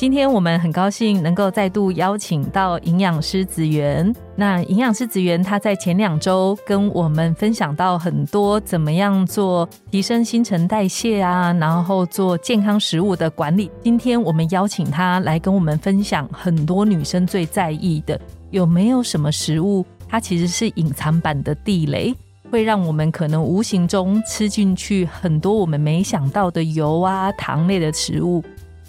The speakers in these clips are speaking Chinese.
今天我们很高兴能够再度邀请到营养师子源。那营养师子源他在前两周跟我们分享到很多怎么样做提升新陈代谢啊，然后做健康食物的管理。今天我们邀请他来跟我们分享很多女生最在意的，有没有什么食物它其实是隐藏版的地雷，会让我们可能无形中吃进去很多我们没想到的油啊、糖类的食物。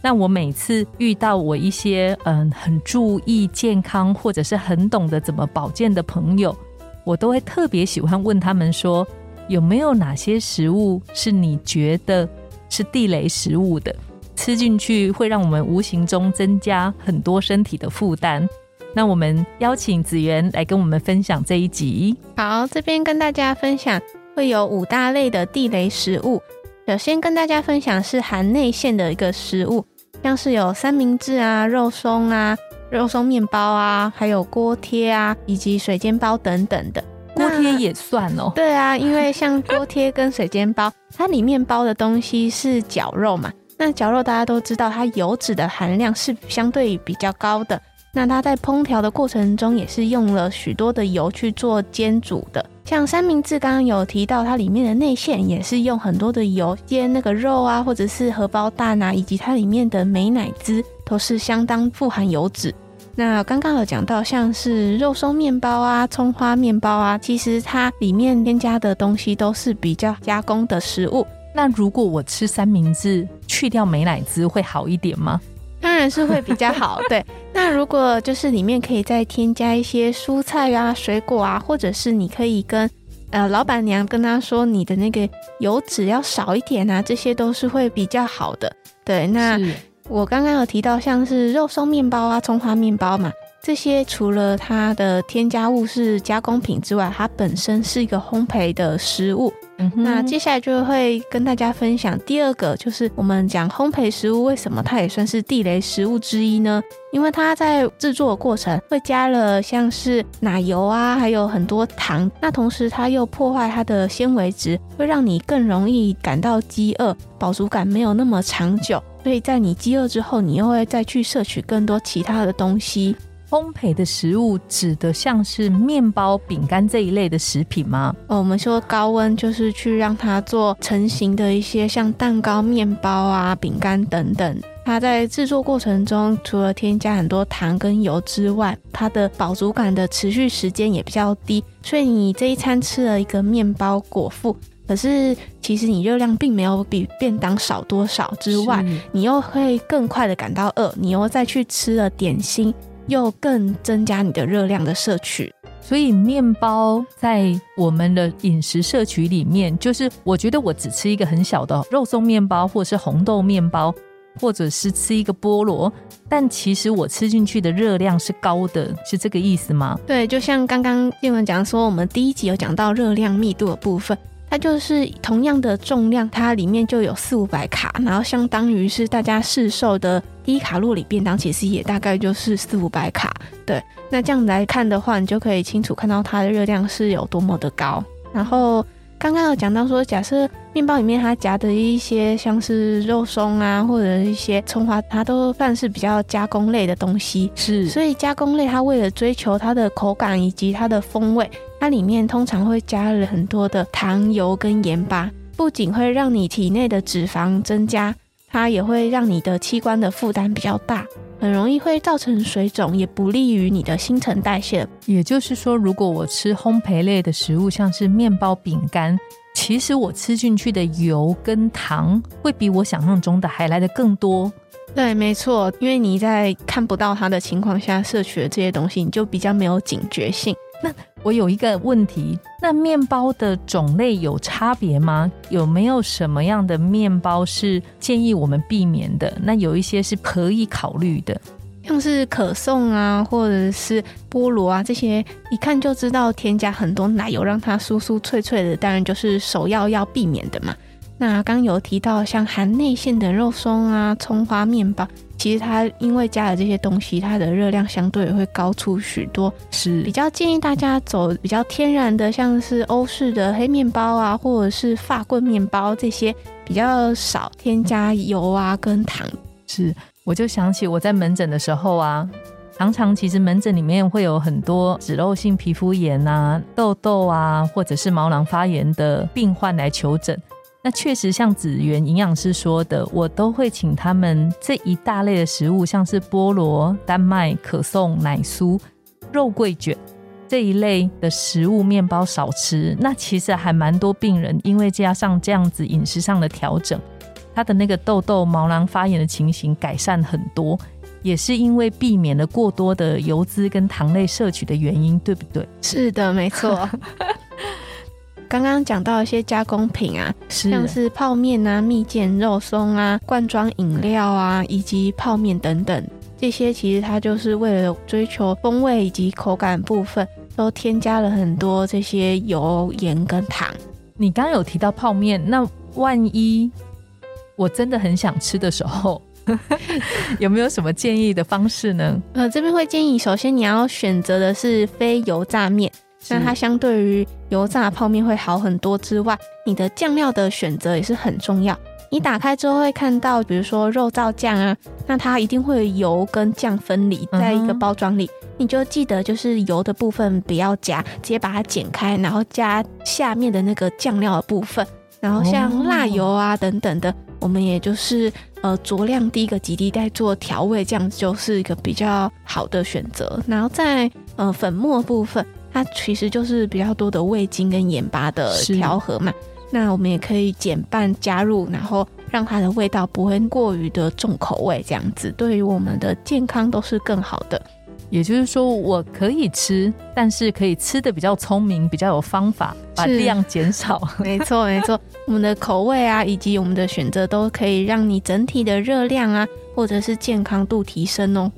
那我每次遇到我一些嗯很注意健康或者是很懂得怎么保健的朋友，我都会特别喜欢问他们说，有没有哪些食物是你觉得是地雷食物的，吃进去会让我们无形中增加很多身体的负担。那我们邀请子源来跟我们分享这一集。好，这边跟大家分享会有五大类的地雷食物。首先跟大家分享是含内馅的一个食物，像是有三明治啊、肉松啊、肉松面包啊，还有锅贴啊，以及水煎包等等的。锅贴也算哦。对啊，因为像锅贴跟水煎包，它里面包的东西是绞肉嘛。那绞肉大家都知道，它油脂的含量是相对比较高的。那它在烹调的过程中，也是用了许多的油去做煎煮的。像三明治，刚刚有提到，它里面的内馅也是用很多的油煎那个肉啊，或者是荷包蛋啊，以及它里面的美奶滋都是相当富含油脂。那刚刚有讲到，像是肉松面包啊、葱花面包啊，其实它里面添加的东西都是比较加工的食物。那如果我吃三明治去掉美奶滋会好一点吗？当然是会比较好，对。那如果就是里面可以再添加一些蔬菜啊、水果啊，或者是你可以跟呃老板娘跟她说你的那个油脂要少一点啊，这些都是会比较好的。对，那我刚刚有提到像是肉松面包啊、葱花面包嘛，这些除了它的添加物是加工品之外，它本身是一个烘焙的食物。那接下来就会跟大家分享第二个，就是我们讲烘焙食物为什么它也算是地雷食物之一呢？因为它在制作的过程会加了像是奶油啊，还有很多糖，那同时它又破坏它的纤维质，会让你更容易感到饥饿，饱足感没有那么长久，所以在你饥饿之后，你又会再去摄取更多其他的东西。烘焙的食物指的像是面包、饼干这一类的食品吗？哦，我们说高温就是去让它做成型的一些像蛋糕、面包啊、饼干等等。它在制作过程中，除了添加很多糖跟油之外，它的饱足感的持续时间也比较低。所以你这一餐吃了一个面包果腹，可是其实你热量并没有比便当少多少之外，你又会更快的感到饿，你又再去吃了点心。又更增加你的热量的摄取，所以面包在我们的饮食摄取里面，就是我觉得我只吃一个很小的肉松面包，或者是红豆面包，或者是吃一个菠萝，但其实我吃进去的热量是高的，是这个意思吗？对，就像刚刚叶文讲说，我们第一集有讲到热量密度的部分。它就是同样的重量，它里面就有四五百卡，然后相当于是大家市售的低卡路里便当，其实也大概就是四五百卡。对，那这样来看的话，你就可以清楚看到它的热量是有多么的高。然后刚刚有讲到说，假设面包里面它夹的一些像是肉松啊，或者一些葱花，它都算是比较加工类的东西。是，所以加工类它为了追求它的口感以及它的风味。它里面通常会加了很多的糖、油跟盐巴，不仅会让你体内的脂肪增加，它也会让你的器官的负担比较大，很容易会造成水肿，也不利于你的新陈代谢。也就是说，如果我吃烘焙类的食物，像是面包、饼干，其实我吃进去的油跟糖会比我想象中的还来的更多。对，没错，因为你在看不到它的情况下摄取的这些东西，你就比较没有警觉性。那我有一个问题，那面包的种类有差别吗？有没有什么样的面包是建议我们避免的？那有一些是可以考虑的，像是可颂啊，或者是菠萝啊这些，一看就知道添加很多奶油，让它酥酥脆脆的，当然就是首要要避免的嘛。那刚有提到像含内馅的肉松啊、葱花面包，其实它因为加了这些东西，它的热量相对会高出许多。是比较建议大家走比较天然的，像是欧式的黑面包啊，或者是法棍面包这些比较少添加油啊跟糖。是，我就想起我在门诊的时候啊，常常其实门诊里面会有很多脂漏性皮肤炎啊、痘痘啊，或者是毛囊发炎的病患来求诊。那确实像子源营养师说的，我都会请他们这一大类的食物，像是菠萝、丹麦、可颂、奶酥、肉桂卷这一类的食物，面包少吃。那其实还蛮多病人，因为加上这样子饮食上的调整，他的那个痘痘、毛囊发炎的情形改善很多，也是因为避免了过多的油脂跟糖类摄取的原因，对不对？是的，没错。刚刚讲到一些加工品啊，像是泡面啊、蜜饯、肉松啊、罐装饮料啊，以及泡面等等，这些其实它就是为了追求风味以及口感部分，都添加了很多这些油、盐跟糖。你刚刚有提到泡面，那万一我真的很想吃的时候，有没有什么建议的方式呢？呃，这边会建议，首先你要选择的是非油炸面。那它相对于油炸泡面会好很多之外，你的酱料的选择也是很重要。你打开之后会看到，比如说肉燥酱啊，那它一定会油跟酱分离在一个包装里，你就记得就是油的部分不要加，直接把它剪开，然后加下面的那个酱料的部分。然后像辣油啊等等的，我们也就是呃酌量滴个几滴再做调味，这样子就是一个比较好的选择。然后在呃粉末部分。它其实就是比较多的味精跟盐巴的调和嘛，那我们也可以减半加入，然后让它的味道不会过于的重口味，这样子对于我们的健康都是更好的。也就是说，我可以吃，但是可以吃的比较聪明，比较有方法，把量减少。没错，没错，我们的口味啊，以及我们的选择都可以让你整体的热量啊，或者是健康度提升哦。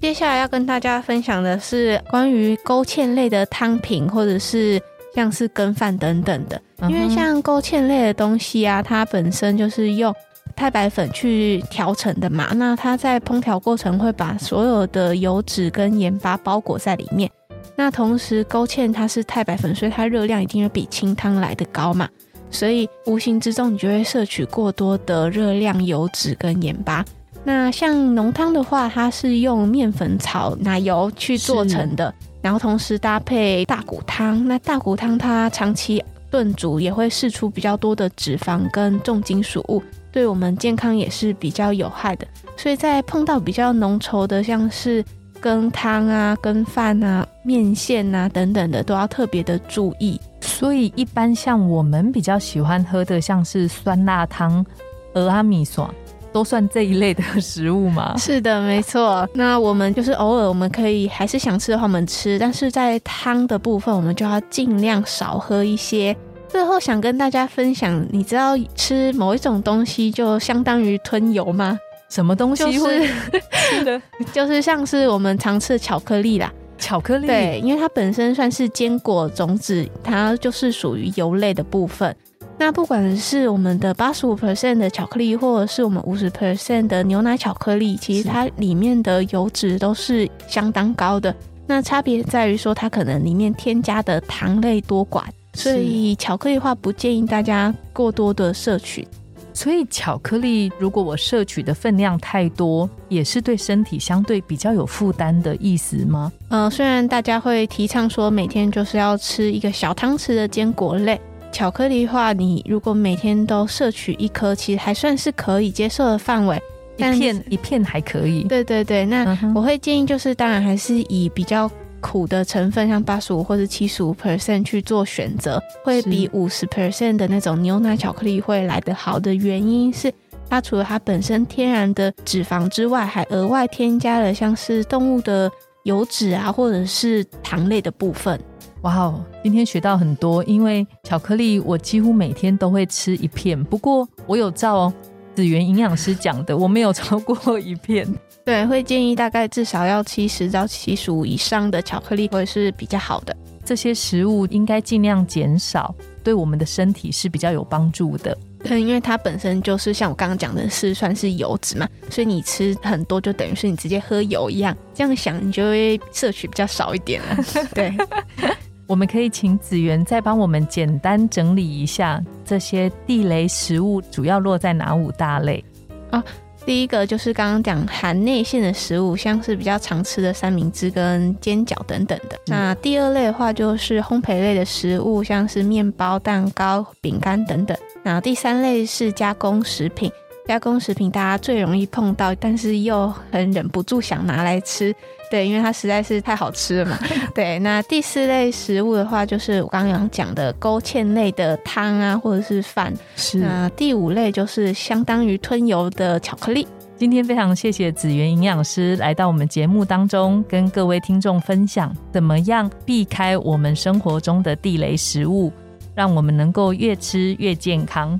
接下来要跟大家分享的是关于勾芡类的汤品，或者是像是羹饭等等的。因为像勾芡类的东西啊，它本身就是用太白粉去调成的嘛，那它在烹调过程会把所有的油脂跟盐巴包裹在里面。那同时勾芡它是太白粉，所以它热量一定会比清汤来的高嘛，所以无形之中你就会摄取过多的热量、油脂跟盐巴。那像浓汤的话，它是用面粉炒奶油去做成的，然后同时搭配大骨汤。那大骨汤它长期炖煮也会释出比较多的脂肪跟重金属物，对我们健康也是比较有害的。所以在碰到比较浓稠的，像是羹汤啊、羹饭啊、面线啊等等的，都要特别的注意。所以一般像我们比较喜欢喝的，像是酸辣汤、鹅阿米爽。都算这一类的食物吗？是的，没错。那我们就是偶尔我们可以还是想吃的话，我们吃。但是在汤的部分，我们就要尽量少喝一些。最后想跟大家分享，你知道吃某一种东西就相当于吞油吗？什么东西会？是的，就是像是我们常吃的巧克力啦。巧克力，对，因为它本身算是坚果种子，它就是属于油类的部分。那不管是我们的八十五 percent 的巧克力，或者是我们五十 percent 的牛奶巧克力，其实它里面的油脂都是相当高的。那差别在于说，它可能里面添加的糖类多寡，所以巧克力话不建议大家过多的摄取。所以巧克力如果我摄取的分量太多，也是对身体相对比较有负担的意思吗？呃，虽然大家会提倡说每天就是要吃一个小汤匙的坚果类。巧克力的话，你如果每天都摄取一颗，其实还算是可以接受的范围。一片一片还可以。对对对，那我会建议就是，当然还是以比较苦的成分，像八十五或者七十五 percent 去做选择，会比五十 percent 的那种牛奶巧克力会来得好的原因是，它除了它本身天然的脂肪之外，还额外添加了像是动物的油脂啊，或者是糖类的部分。哇哦，今天学到很多，因为巧克力我几乎每天都会吃一片。不过我有照子源营养师讲的，我没有超过一片。对，会建议大概至少要七十到七十五以上的巧克力会是比较好的。这些食物应该尽量减少，对我们的身体是比较有帮助的。对，因为它本身就是像我刚刚讲的，是算是油脂嘛，所以你吃很多就等于是你直接喝油一样。这样想，你就会摄取比较少一点了。对，我们可以请子源再帮我们简单整理一下这些地雷食物主要落在哪五大类啊？第一个就是刚刚讲含内馅的食物，像是比较常吃的三明治跟煎饺等等的。那第二类的话就是烘焙类的食物，像是面包、蛋糕、饼干等等。那第三类是加工食品。加工食品大家最容易碰到，但是又很忍不住想拿来吃，对，因为它实在是太好吃了嘛。对，那第四类食物的话，就是我刚刚讲的勾芡类的汤啊，或者是饭。是。那第五类就是相当于吞油的巧克力。今天非常谢谢子源营养师来到我们节目当中，跟各位听众分享怎么样避开我们生活中的地雷食物，让我们能够越吃越健康。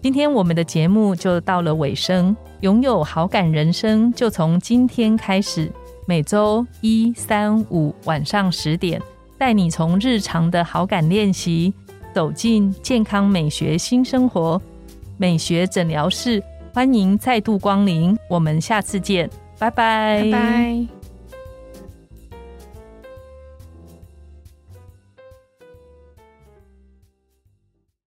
今天我们的节目就到了尾声，拥有好感人生就从今天开始。每周一、三、五晚上十点，带你从日常的好感练习走进健康美学新生活。美学诊疗室，欢迎再度光临，我们下次见，拜拜。拜拜。